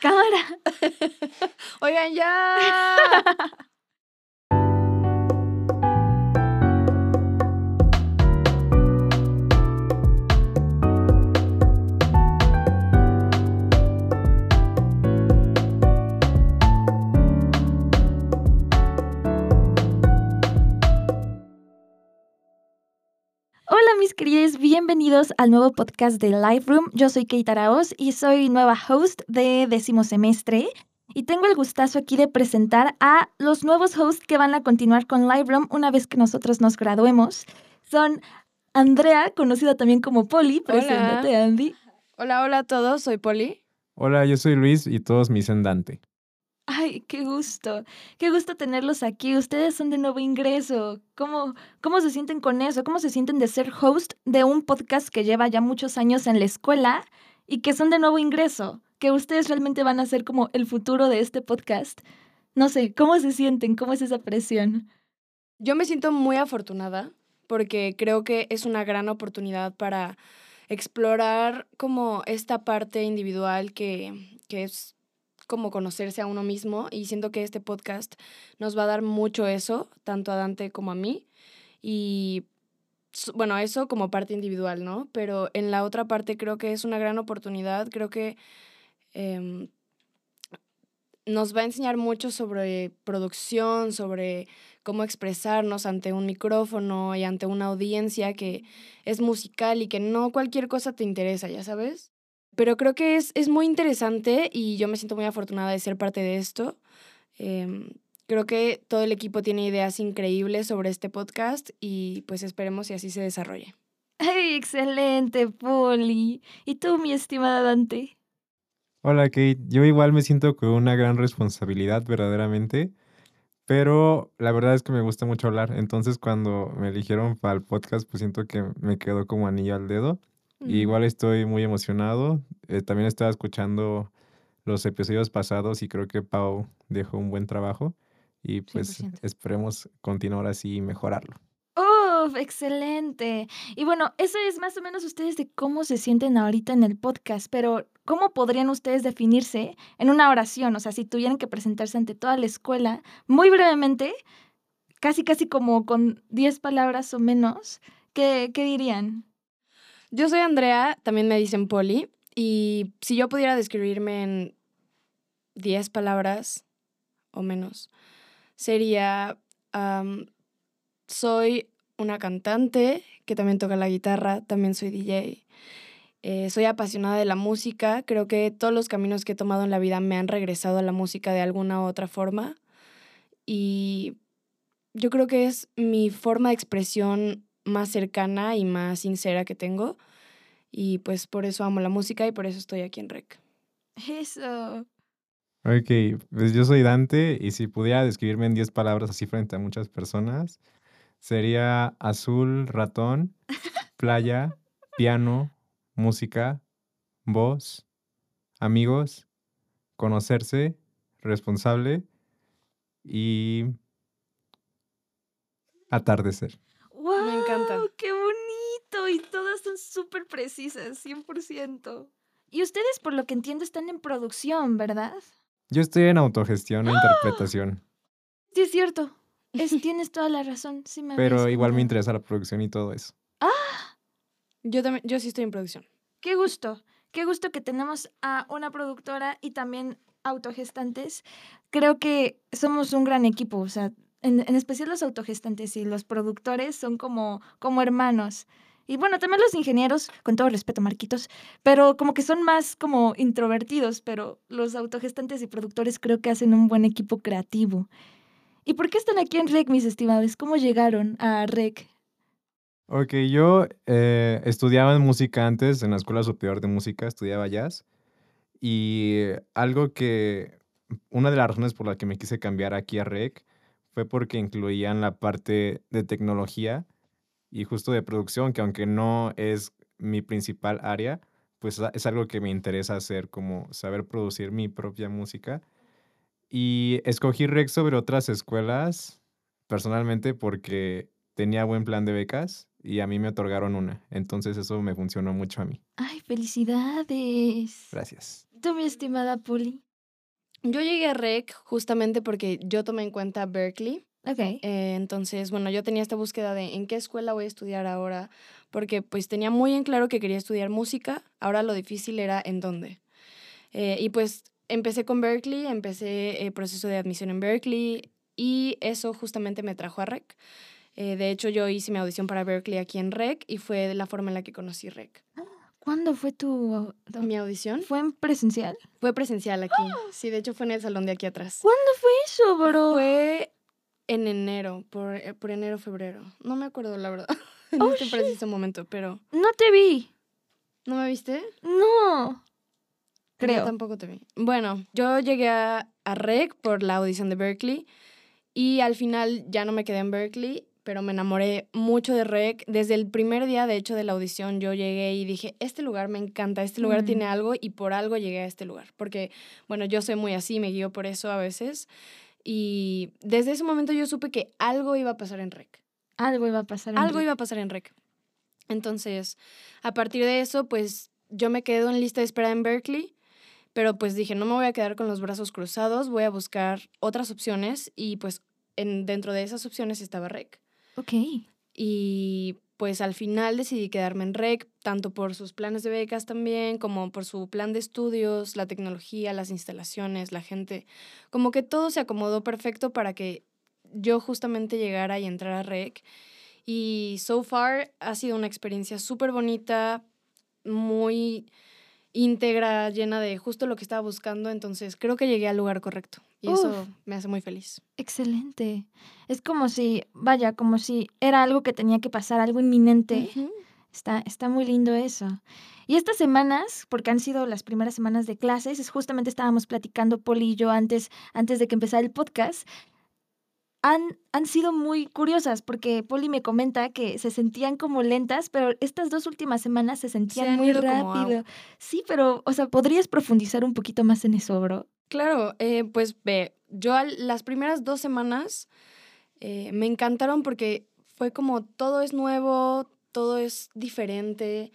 Cámara. Oigan, ya. bienvenidos al nuevo podcast de Live Room. Yo soy Kate Araoz y soy nueva host de décimo semestre. Y tengo el gustazo aquí de presentar a los nuevos hosts que van a continuar con Live Room una vez que nosotros nos graduemos. Son Andrea, conocida también como Poli. Preséntate, Andy. Hola, hola a todos, soy Poli. Hola, yo soy Luis y todos me dicen Dante. Ay, qué gusto. Qué gusto tenerlos aquí. Ustedes son de nuevo ingreso. ¿Cómo, ¿Cómo se sienten con eso? ¿Cómo se sienten de ser host de un podcast que lleva ya muchos años en la escuela y que son de nuevo ingreso? Que ustedes realmente van a ser como el futuro de este podcast. No sé, ¿cómo se sienten? ¿Cómo es esa presión? Yo me siento muy afortunada porque creo que es una gran oportunidad para explorar como esta parte individual que, que es como conocerse a uno mismo y siento que este podcast nos va a dar mucho eso, tanto a Dante como a mí. Y bueno, eso como parte individual, ¿no? Pero en la otra parte creo que es una gran oportunidad, creo que eh, nos va a enseñar mucho sobre producción, sobre cómo expresarnos ante un micrófono y ante una audiencia que es musical y que no cualquier cosa te interesa, ya sabes. Pero creo que es, es muy interesante y yo me siento muy afortunada de ser parte de esto. Eh, creo que todo el equipo tiene ideas increíbles sobre este podcast y pues esperemos si así se desarrolle. ¡Ay, excelente, Poli! ¿Y tú, mi estimada Dante? Hola, Kate. Yo igual me siento con una gran responsabilidad, verdaderamente. Pero la verdad es que me gusta mucho hablar. Entonces, cuando me eligieron para el podcast, pues siento que me quedó como anillo al dedo. Igual estoy muy emocionado. Eh, también estaba escuchando los episodios pasados y creo que Pau dejó un buen trabajo. Y pues 100%. esperemos continuar así y mejorarlo. ¡Uf! excelente. Y bueno, eso es más o menos ustedes de cómo se sienten ahorita en el podcast, pero ¿cómo podrían ustedes definirse en una oración? O sea, si tuvieran que presentarse ante toda la escuela, muy brevemente, casi casi como con 10 palabras o menos, ¿qué, qué dirían? Yo soy Andrea, también me dicen Poli, y si yo pudiera describirme en 10 palabras o menos, sería, soy una cantante que también toca la guitarra, también soy DJ. Eh, soy apasionada de la música, creo que todos los caminos que he tomado en la vida me han regresado a la música de alguna u otra forma y yo creo que es mi forma de expresión más cercana y más sincera que tengo. Y pues por eso amo la música y por eso estoy aquí en REC. Eso. Ok, pues yo soy Dante y si pudiera describirme en 10 palabras así frente a muchas personas, sería azul, ratón, playa, piano, música, voz, amigos, conocerse, responsable y atardecer. ¡Wow! Me encanta. ¡Qué bonito! Y todas son súper precisas, 100%. Y ustedes, por lo que entiendo, están en producción, ¿verdad? Yo estoy en autogestión e interpretación, Sí, es cierto. Es, tienes toda la razón. Sí me pero igual me interesa la producción y todo eso. Yo también, yo sí estoy en producción. Qué gusto. Qué gusto que tenemos a una productora y también autogestantes. Creo que somos un gran equipo. O sea, en, en especial los autogestantes y los productores son como, como hermanos. Y bueno, también los ingenieros, con todo respeto, Marquitos, pero como que son más como introvertidos, pero los autogestantes y productores creo que hacen un buen equipo creativo. ¿Y por qué están aquí en REC, mis estimados? ¿Cómo llegaron a REC? Ok, yo eh, estudiaba música antes, en la Escuela Superior de Música, estudiaba jazz. Y algo que, una de las razones por la que me quise cambiar aquí a REC fue porque incluían la parte de tecnología y justo de producción, que aunque no es mi principal área, pues es algo que me interesa hacer, como saber producir mi propia música. Y escogí REC sobre otras escuelas, personalmente, porque tenía buen plan de becas y a mí me otorgaron una. Entonces eso me funcionó mucho a mí. ¡Ay, felicidades! Gracias. Tú, mi estimada Poli. Yo llegué a REC justamente porque yo tomé en cuenta Berkeley. Ok. Eh, entonces, bueno, yo tenía esta búsqueda de en qué escuela voy a estudiar ahora, porque pues tenía muy en claro que quería estudiar música, ahora lo difícil era en dónde. Eh, y pues empecé con Berkeley, empecé el proceso de admisión en Berkeley y eso justamente me trajo a REC. Eh, de hecho, yo hice mi audición para Berkeley aquí en REC y fue la forma en la que conocí REC. ¿Cuándo fue tu... Mi audición ¿Fue en presencial? fue presencial aquí. Sí, de hecho fue en el salón de aquí atrás. ¿Cuándo fue eso, bro? Fue en enero, por, eh, por enero, febrero. No me acuerdo, la verdad, en Oh, este shit. preciso momento, pero... No te vi. ¿No me viste? No. Yo Creo. tampoco te vi. Bueno, yo llegué a, a REC por la audición de Berkeley y al final ya no me quedé en Berkeley, pero me enamoré mucho de REC. Desde el primer día, de hecho, de la audición, yo llegué y dije, este lugar me encanta, este lugar Mm. tiene algo y por algo llegué a este lugar. Porque, bueno, yo soy muy así, me guío por eso a veces. Y desde ese momento yo supe que algo iba a pasar en REC. Algo iba a pasar. en Algo Rec. iba a pasar en REC. Entonces, a partir de eso, pues yo me quedo en lista de espera en Berkeley, pero pues dije, no me voy a quedar con los brazos cruzados, voy a buscar otras opciones y pues en, dentro de esas opciones estaba REC. Ok. Y pues al final decidí quedarme en REC, tanto por sus planes de becas también, como por su plan de estudios, la tecnología, las instalaciones, la gente. Como que todo se acomodó perfecto para que yo justamente llegara y entrara a REC. Y so far ha sido una experiencia súper bonita, muy íntegra, llena de justo lo que estaba buscando. Entonces creo que llegué al lugar correcto. Y Uf. eso me hace muy feliz. Excelente. Es como si, vaya, como si era algo que tenía que pasar, algo inminente. Está, está muy lindo eso. Y estas semanas, porque han sido las primeras semanas de clases, es justamente estábamos platicando Poli y yo antes, antes de que empezara el podcast, han, han sido muy curiosas porque Poli me comenta que se sentían como lentas, pero estas dos últimas semanas se sentían muy como rápido. Sí, pero, o sea, ¿podrías profundizar un poquito más en eso, bro? Claro, eh, pues ve, yo al- las primeras dos semanas eh, me encantaron porque fue como todo es nuevo, todo es diferente,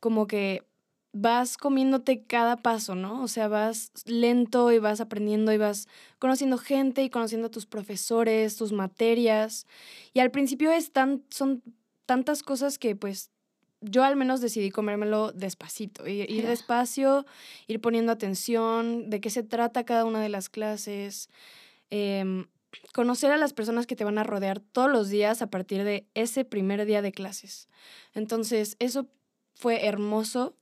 como que vas comiéndote cada paso, ¿no? O sea, vas lento y vas aprendiendo y vas conociendo gente y conociendo a tus profesores, tus materias. Y al principio es tan, son tantas cosas que pues yo al menos decidí comérmelo despacito, ir, ir despacio, ir poniendo atención, de qué se trata cada una de las clases, em, conocer a las personas que te van a rodear todos los días a partir de ese primer día de clases. Entonces, eso fue hermoso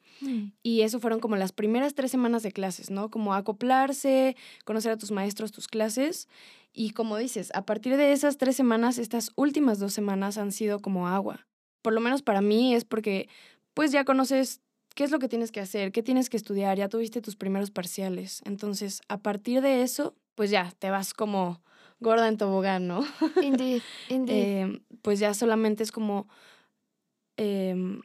y eso fueron como las primeras tres semanas de clases, ¿no? Como acoplarse, conocer a tus maestros, tus clases. Y como dices, a partir de esas tres semanas, estas últimas dos semanas han sido como agua. Por lo menos para mí es porque pues ya conoces qué es lo que tienes que hacer, qué tienes que estudiar, ya tuviste tus primeros parciales. Entonces, a partir de eso, pues ya te vas como gorda en tobogán, ¿no? Indeed, indeed. Em, pues ya solamente es como em,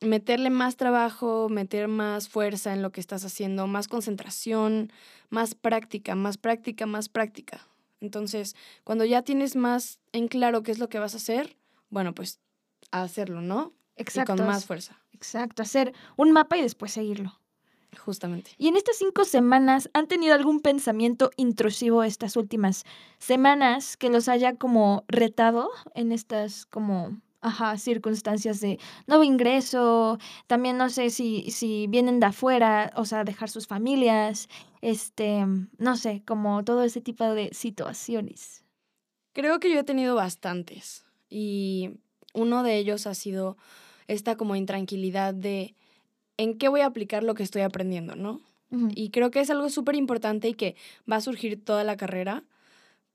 meterle más trabajo, meter más fuerza en lo que estás haciendo, más concentración, más práctica, más práctica, más práctica. Entonces, cuando ya tienes más en claro qué es lo que vas a hacer, bueno, pues a hacerlo, ¿no? exacto. Y con más fuerza, Exacto, hacer un mapa y después seguirlo. justamente. Y en estas cinco semanas, ¿han tenido algún pensamiento intrusivo estas últimas semanas que los haya como retado en estas como, ajá, circunstancias de nuevo ingreso? También no sé si, si vienen de afuera, o sea, dejar sus familias, este, no sé, como todo ese tipo de situaciones. Creo que yo he tenido bastantes y uno de ellos ha sido esta como intranquilidad de en qué voy a aplicar lo que estoy aprendiendo, ¿no? Y creo que es algo súper importante y que va a surgir toda la carrera,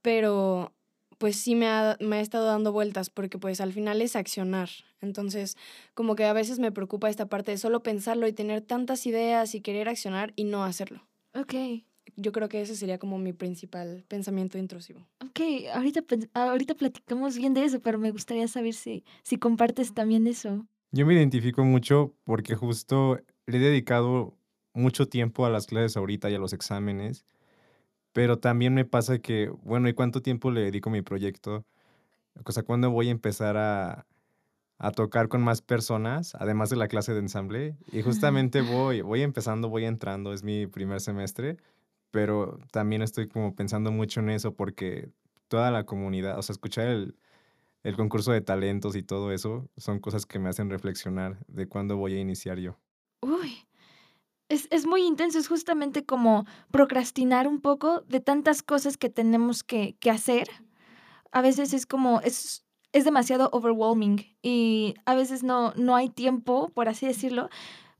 pero pues sí me ha, me ha estado dando vueltas porque pues al final es accionar. Entonces, como que a veces me preocupa esta parte de solo pensarlo y tener tantas ideas y querer accionar y no hacerlo. Ok, Yo creo que ese sería como mi principal pensamiento intrusivo. ok, ahorita, ahorita platicamos bien de eso, pero me gustaría saber si, si compartes también eso. Yo me identifico mucho porque justo le he dedicado mucho tiempo a las clases ahorita y a los exámenes, pero también me pasa que, bueno, ¿y cuánto tiempo le dedico a mi proyecto? O sea, ¿cuándo voy a empezar a, a tocar con más personas, además de la clase de ensamble? Y justamente voy, voy empezando, voy entrando, es mi primer semestre, pero también estoy como pensando mucho en eso porque toda la comunidad, o sea, escuchar el, el concurso de talentos y todo eso son cosas que me hacen reflexionar de cuándo voy a iniciar yo. Uy, es, es muy intenso, es justamente como procrastinar un poco de tantas cosas que tenemos que, que hacer. A veces es como, es, es demasiado overwhelming y a veces no, no hay tiempo, por así decirlo,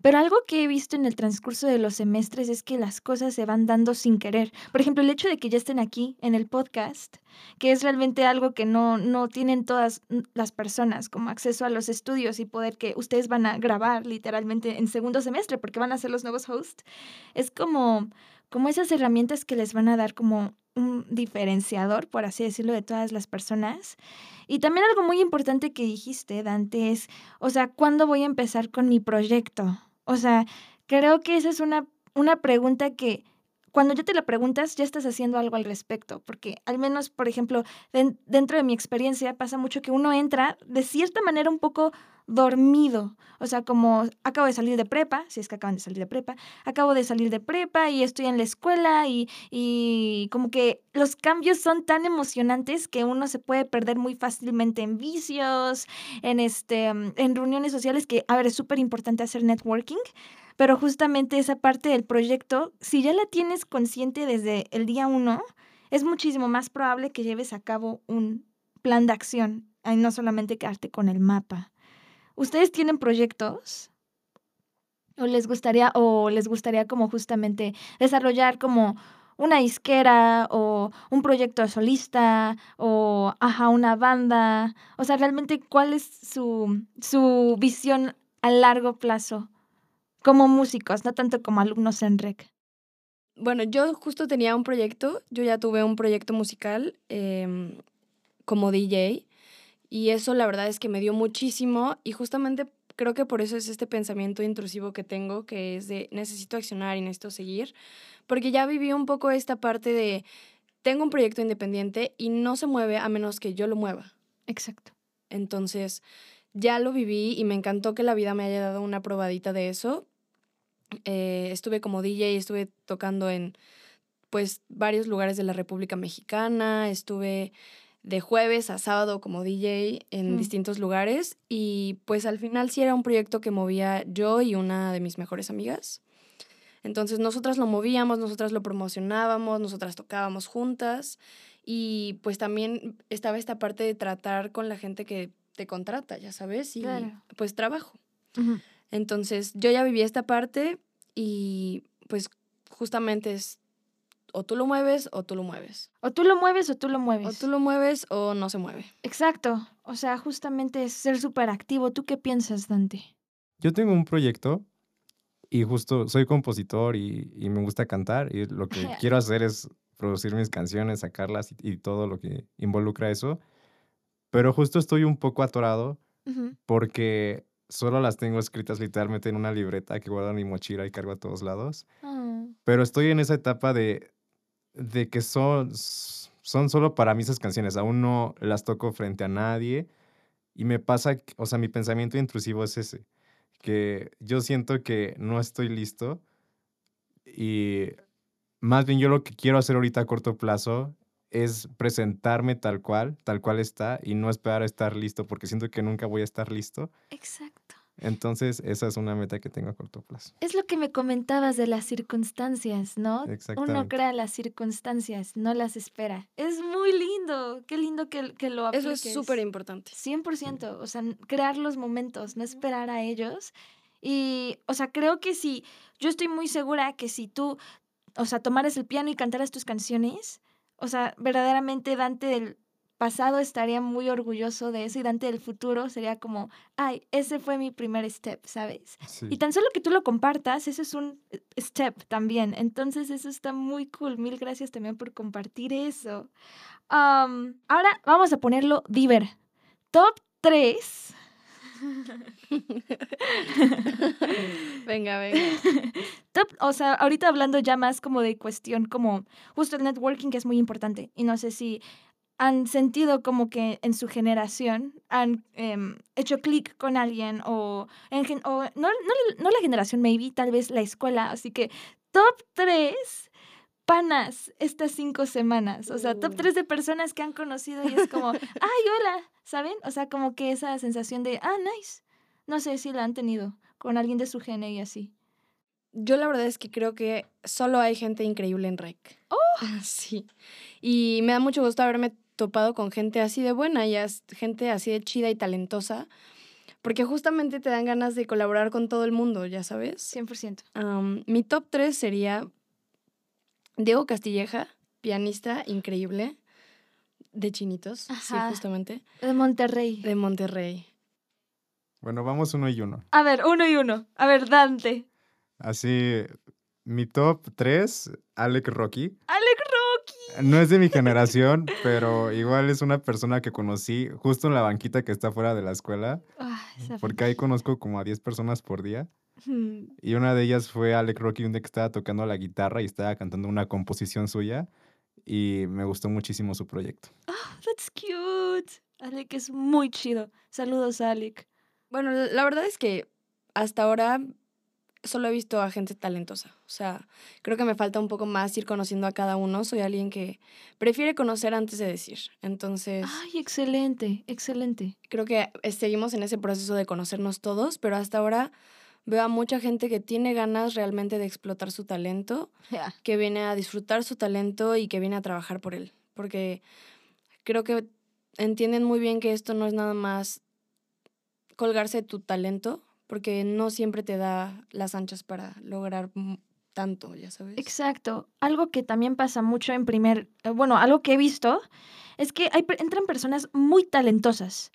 pero algo que he visto en el transcurso de los semestres es que las cosas se van dando sin querer. Por ejemplo, el hecho de que ya estén aquí en el podcast, que es realmente algo que no, no tienen todas las personas, como acceso a los estudios y poder que ustedes van a grabar literalmente en segundo semestre porque van a ser los nuevos hosts, es como, como esas herramientas que les van a dar como un diferenciador, por así decirlo, de todas las personas. Y también algo muy importante que dijiste, Dante, es, o sea, ¿cuándo voy a empezar con mi proyecto? O sea, creo que esa es una, una pregunta que cuando ya te la preguntas, ya estás haciendo algo al respecto, porque al menos, por ejemplo, dentro de mi experiencia pasa mucho que uno entra de cierta manera un poco dormido, o sea, como acabo de salir de prepa, si es que acaban de salir de prepa, acabo de salir de prepa y estoy en la escuela y, y como que los cambios son tan emocionantes que uno se puede perder muy fácilmente en vicios, en, este, en reuniones sociales, que, a ver, es súper importante hacer networking, pero justamente esa parte del proyecto, si ya la tienes consciente desde el día uno, es muchísimo más probable que lleves a cabo un plan de acción y no solamente quedarte con el mapa. ¿Ustedes tienen proyectos? ¿O les gustaría, o les gustaría como justamente desarrollar como una disquera o un proyecto solista o ajá, una banda? O sea, realmente, ¿cuál es su, su visión a largo plazo como músicos, no tanto como alumnos en REC? Bueno, yo justo tenía un proyecto, yo ya tuve un proyecto musical em, como DJ y eso la verdad es que me dio muchísimo y justamente creo que por eso es este pensamiento intrusivo que tengo, que es de necesito accionar y necesito seguir, porque ya viví un poco esta parte de tengo un proyecto independiente y no se mueve a menos que yo lo mueva. Exacto. Entonces, ya lo viví y me encantó que la vida me haya dado una probadita de eso, eh, estuve como DJ, estuve tocando en pues varios lugares de la República Mexicana, estuve de jueves a sábado como DJ en distintos lugares y pues al final sí era un proyecto que movía yo y una de mis mejores amigas. Entonces nosotras lo movíamos, nosotras lo promocionábamos, nosotras tocábamos juntas y pues también estaba esta parte de tratar con la gente que te contrata, ya sabes, y pues trabajo. Entonces yo ya viví esta parte y pues justamente es o tú lo mueves o tú lo mueves. O tú lo mueves o tú lo mueves. O tú lo mueves o no se mueve. Exacto. O sea, justamente es ser súper activo. ¿Tú qué piensas, Dante? Yo tengo un proyecto y justo soy compositor y, y me gusta cantar y lo que quiero hacer es producir mis canciones, sacarlas y, todo lo que involucra eso. Pero justo estoy un poco atorado porque solo las tengo escritas literalmente en una libreta que guardo en mi mochila y cargo a todos lados. Ah. Pero estoy en esa etapa de, de que son, son solo para mí esas canciones. Aún no las toco frente a nadie. Y me pasa, o sea, mi pensamiento intrusivo es ese, que yo siento que no estoy listo y más bien yo lo que quiero hacer ahorita a corto plazo es presentarme tal cual, tal cual está y no esperar a estar listo porque siento que nunca voy a estar listo. Exacto. Entonces, esa es una meta que tengo a corto plazo. Es lo que me comentabas de las circunstancias, ¿no? Exactamente. Uno crea las circunstancias, no las espera. Es muy lindo, qué lindo que, que lo apliques. Eso es súper importante. 100%, o sea, crear los momentos, no esperar a ellos. Y, o sea, creo que si, yo estoy muy segura que si tú, o sea, tomaras el piano y cantaras tus canciones, o sea, verdaderamente Dante del pasado estaría muy orgulloso de eso y Dante del futuro sería como, ay, ese fue mi primer step, ¿sabes? Y tan solo que tú lo compartas, eso es un eh, step también. Entonces eso está muy cool. Mil gracias también por compartir eso. ahora vamos a ponerlo diver. Top 3. venga, venga. o sea, ahorita hablando ya más como de cuestión, como justo el networking que es muy importante. Y no sé si han sentido como que en su generación han em, hecho clic con alguien o, en, o no, no, no, la generación, maybe, tal vez la escuela. Así que top 3 panas estas cinco semanas. O sea, top Uh. tres de personas que han conocido y es como, ay, hola, ¿saben? O sea, como que esa sensación de, ah, nice. No sé si la han tenido con alguien de su gene y así. Yo la verdad es que creo que solo hay gente increíble en REC. ¡Oh! Sí. Y me da mucho gusto haberme topado con gente así de buena y gente así de chida y talentosa, porque justamente te dan ganas de colaborar con todo el mundo, ya sabes. 100%. Am, mi top 3 sería Diego Castilleja, pianista increíble, de Chinitos, Ajá. sí, justamente, De Monterrey. de Monterrey. Bueno, vamos uno y uno. A ver, uno y uno. A ver, Dante. Así, mi top 3, Alec Rocky. Alec No es de mi generación, pero igual es una persona que conocí justo en la banquita que está fuera de la escuela, Ah, porque ahí conozco como a 10 personas por día. Hmm. Y una de ellas fue Alec Rocky, un día que estaba tocando la guitarra y estaba cantando una composición suya. Y me gustó muchísimo su proyecto. That's cute. Alec es muy chido. Saludos, Alec. Bueno, la verdad es que hasta ahora solo he visto a gente talentosa. O sea, creo que me falta un poco más ir conociendo a cada uno. Soy alguien que prefiere conocer antes de decir. Entonces, Ay, excelente, excelente. creo que seguimos en ese proceso de conocernos todos, pero hasta ahora veo a mucha gente que tiene ganas realmente de explotar su talento, que viene a disfrutar su talento y que viene a trabajar por él. Porque creo que entienden muy bien que esto no es nada más colgarse de tu talento, porque no siempre te da las anchas para lograr tanto, ya sabes. Exacto. Algo que también pasa mucho en primer, eh, bueno, algo que he visto es que hay, entran personas muy talentosas.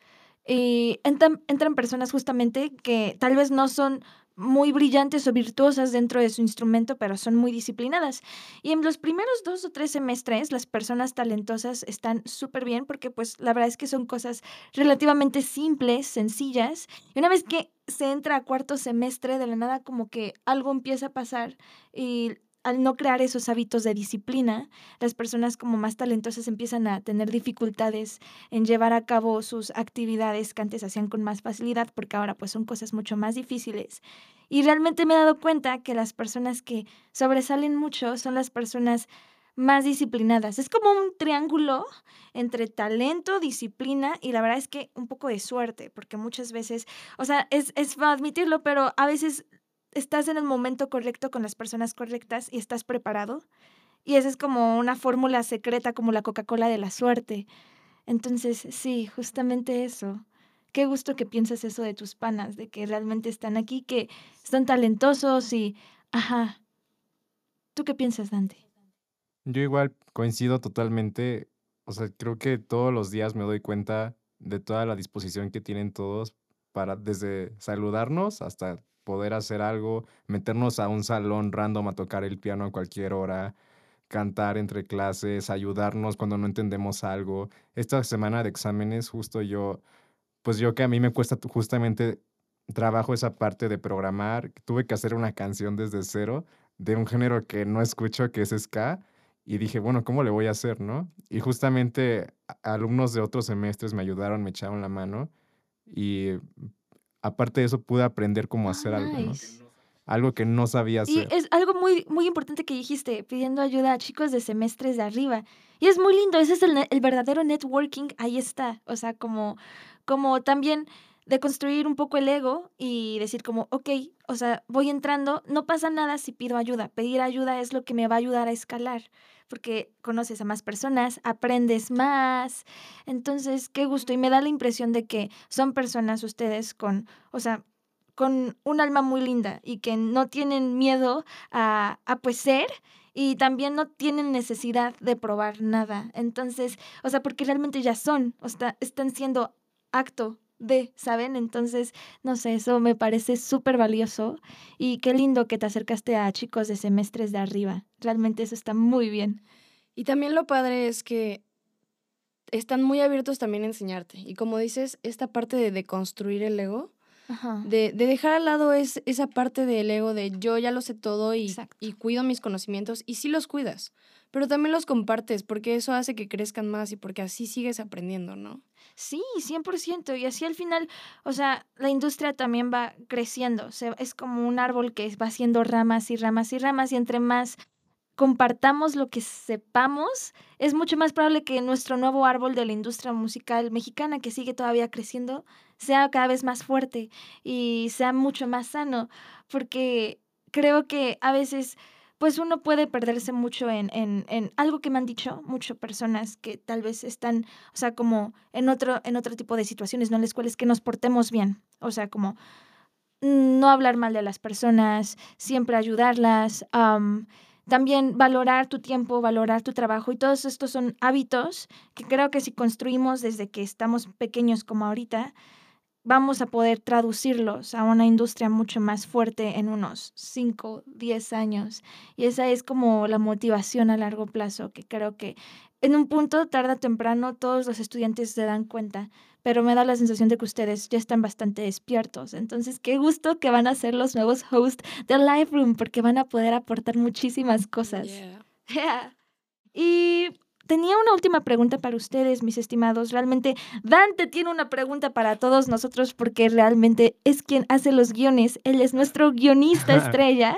Y entran, entran personas justamente que tal vez no son muy brillantes o virtuosas dentro de su instrumento, pero son muy disciplinadas. Y en los primeros dos o tres semestres, las personas talentosas están súper bien porque pues la verdad es que son cosas relativamente simples, sencillas. Y una vez que se entra a cuarto semestre, de la nada como que algo empieza a pasar y al no crear esos hábitos de disciplina, las personas como más talentosas empiezan a tener dificultades en llevar a cabo sus actividades que antes hacían con más facilidad, porque ahora pues son cosas mucho más difíciles. Y realmente me he dado cuenta que las personas que sobresalen mucho son las personas más disciplinadas. Es como un triángulo entre talento, disciplina y la verdad es que un poco de suerte, porque muchas veces, o sea, es, es admitirlo, pero a veces estás en el momento correcto con las personas correctas y estás preparado. Y esa es como una fórmula secreta como la Coca-Cola de la suerte. Entonces, sí, justamente eso. Qué gusto que piensas eso de tus panas, de que realmente están aquí, que son talentosos y... Ajá. ¿Tú qué piensas, Dante? Yo igual coincido totalmente. O sea, creo que todos los días me doy cuenta de toda la disposición que tienen todos para desde saludarnos hasta poder hacer algo, meternos a un salón random a tocar el piano a cualquier hora, cantar entre clases, ayudarnos cuando no entendemos algo. Esta semana de exámenes, justo yo, pues yo que a mí me cuesta justamente trabajo esa parte de programar, tuve que hacer una canción desde cero de un género que no escucho, que es ska, y dije, bueno, ¿cómo le voy a hacer, no? Y justamente alumnos de otros semestres me ayudaron, me echaron la mano, y aparte de eso pude aprender cómo hacer algo, ¿no? Nice. Algo que no sabía Y hacer. es algo muy, muy importante que dijiste, pidiendo ayuda a chicos de semestres de arriba. Y es muy lindo, ese es el verdadero networking, ahí está. O sea, como, como también de construir un poco el ego y decir como, ok, o sea, voy entrando, no pasa nada si pido ayuda. Pedir ayuda es lo que me va a ayudar a escalar, porque conoces a más personas, aprendes más. Entonces, qué gusto. Y me da la impresión de que son personas ustedes con, o sea, con un alma muy linda y que no tienen miedo a, a pues ser y también no tienen necesidad de probar nada. Entonces, o sea, porque realmente ya son, o sea, están siendo acto de, ¿saben? Entonces, no sé, eso me parece súper valioso y qué lindo que te acercaste a chicos de semestres de arriba. Realmente eso está muy bien. Y también lo padre es que están muy abiertos también a enseñarte. Y como dices, esta parte de, de construir el ego, Ajá. de, de dejar al lado es, esa parte del ego de yo ya lo sé todo y, Exacto. y cuido mis conocimientos. Y sí los cuidas, pero también los compartes porque eso hace que crezcan más y porque así sigues aprendiendo, ¿no? Sí, 100%. Y así al final, o sea, la industria también va creciendo. Se, es como un árbol que va haciendo ramas y ramas y ramas y entre más compartamos lo que sepamos, es mucho más probable que nuestro nuevo árbol de la industria musical mexicana, que sigue todavía creciendo, sea cada vez más fuerte y sea mucho más sano, porque creo que a veces pues uno puede perderse mucho en, en, en, algo que me han dicho muchas personas que tal vez están, o sea, como en otro, en otro tipo de situaciones, ¿no? En las cuales que nos portemos bien, o sea, como no hablar mal de las personas, siempre ayudarlas, también valorar tu tiempo, valorar tu trabajo y todos estos son hábitos que creo que si construimos desde que estamos pequeños como ahorita, vamos a poder traducirlos a una industria mucho más fuerte en unos 5, 10 años. Y esa es como la motivación a largo plazo, que creo que en un punto, tarde o temprano, todos los estudiantes se dan cuenta, pero me da la sensación de que ustedes ya están bastante despiertos. Entonces, qué gusto que van a ser los nuevos hosts de Live Room, porque van a poder aportar muchísimas cosas. Y tenía una última pregunta para ustedes, mis estimados. Realmente, Dante tiene una pregunta para todos nosotros porque realmente es quien hace los guiones. Él es nuestro guionista estrella.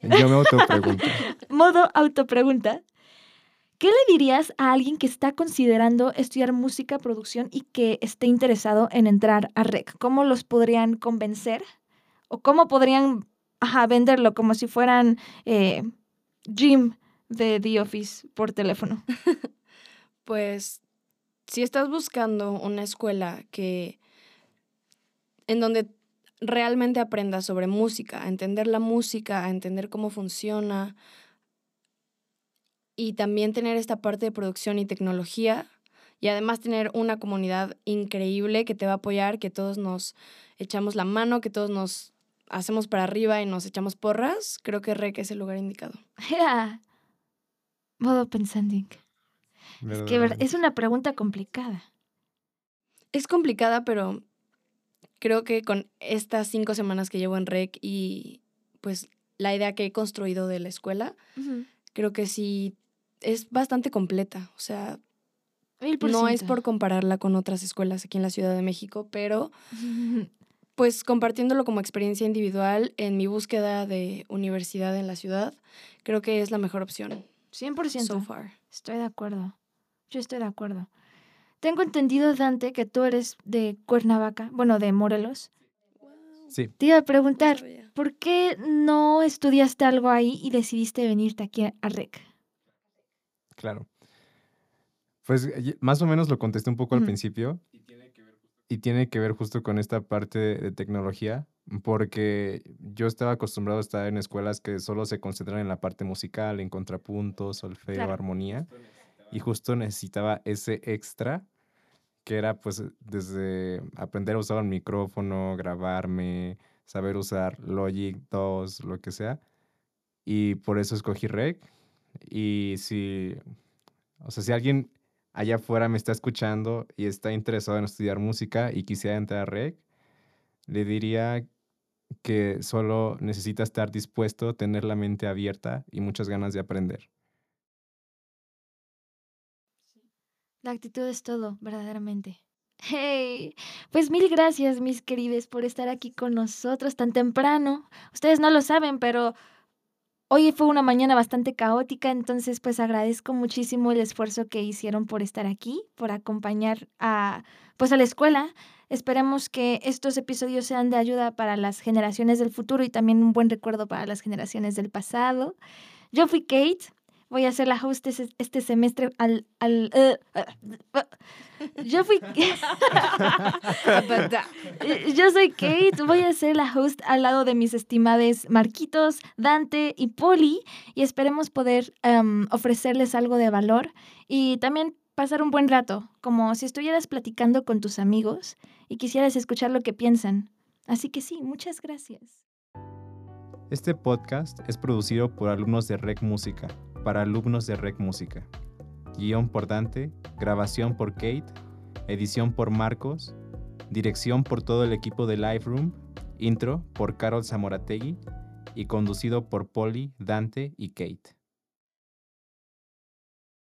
Yo me autopregunto. Modo autopregunta. ¿Qué le dirías a alguien que está considerando estudiar música, producción y que esté interesado en entrar a REC? ¿Cómo los podrían convencer? ¿O cómo podrían venderlo como si fueran eh, Jim de The Office por teléfono? pues si estás buscando una escuela que en donde realmente aprendas sobre música, a entender la música, a entender cómo funciona y también tener esta parte de producción y tecnología y además tener una comunidad increíble que te va a apoyar, que todos nos echamos la mano, que todos nos hacemos para arriba y nos echamos porras, creo que REC es el lugar indicado. Modo pensando. Es que es una pregunta complicada. Es complicada, pero creo que con estas cinco semanas que llevo en REC y pues la idea que he construido de la escuela, creo que sí es bastante completa. O sea, no es por compararla con otras escuelas aquí en la Ciudad de México, pero pues compartiéndolo como experiencia individual en mi búsqueda de universidad en la ciudad, creo que es la mejor opción. 100%. So far. Estoy de acuerdo. Yo estoy de acuerdo. Tengo entendido, Dante, que tú eres de Cuernavaca, bueno, de Morelos. Sí. Te iba a preguntar, ¿por qué no estudiaste algo ahí y decidiste venirte aquí a REC? Claro. Pues más o menos lo contesté un poco al principio. Y tiene que ver justo con esta parte de tecnología, porque yo estaba acostumbrado a estar en escuelas que solo se concentran en la parte musical, en contrapunto, solfeo, armonía, y justo necesitaba ese extra, que era pues desde aprender a usar un micrófono, grabarme, saber usar Logic 2, lo que sea, y por eso escogí Rec. Y si, o sea, si alguien allá afuera me está escuchando y está interesado en estudiar música y quisiera entrar a REC, le diría que solo necesita estar dispuesto, tener la mente abierta y muchas ganas de aprender. La actitud es todo, verdaderamente. Hey, pues mil gracias, mis queridos, por estar aquí con nosotros tan temprano. Ustedes no lo saben, pero Hoy fue una mañana bastante caótica, entonces pues agradezco muchísimo el esfuerzo que hicieron por estar aquí, por acompañar a pues a la escuela. Esperemos que estos episodios sean de ayuda para las generaciones del futuro y también un buen recuerdo para las generaciones del pasado. Yo fui Kate, voy a la host este semestre al... al uh, yo fui... yo soy Kate, voy a ser la host al lado de mis estimades Marquitos, Dante y Poli y esperemos poder um, ofrecerles algo de valor y también pasar un buen rato, como si estuvieras platicando con tus amigos y quisieras escuchar lo que piensan. Así que sí, muchas gracias. Este podcast es producido por alumnos de Rec Música para alumnos de Rec Música. Guión por Dante, grabación por Kate, edición por Marcos, dirección por todo el equipo de Live Room, intro por Carol Zamorategui y conducido por Polly, Dante y Kate.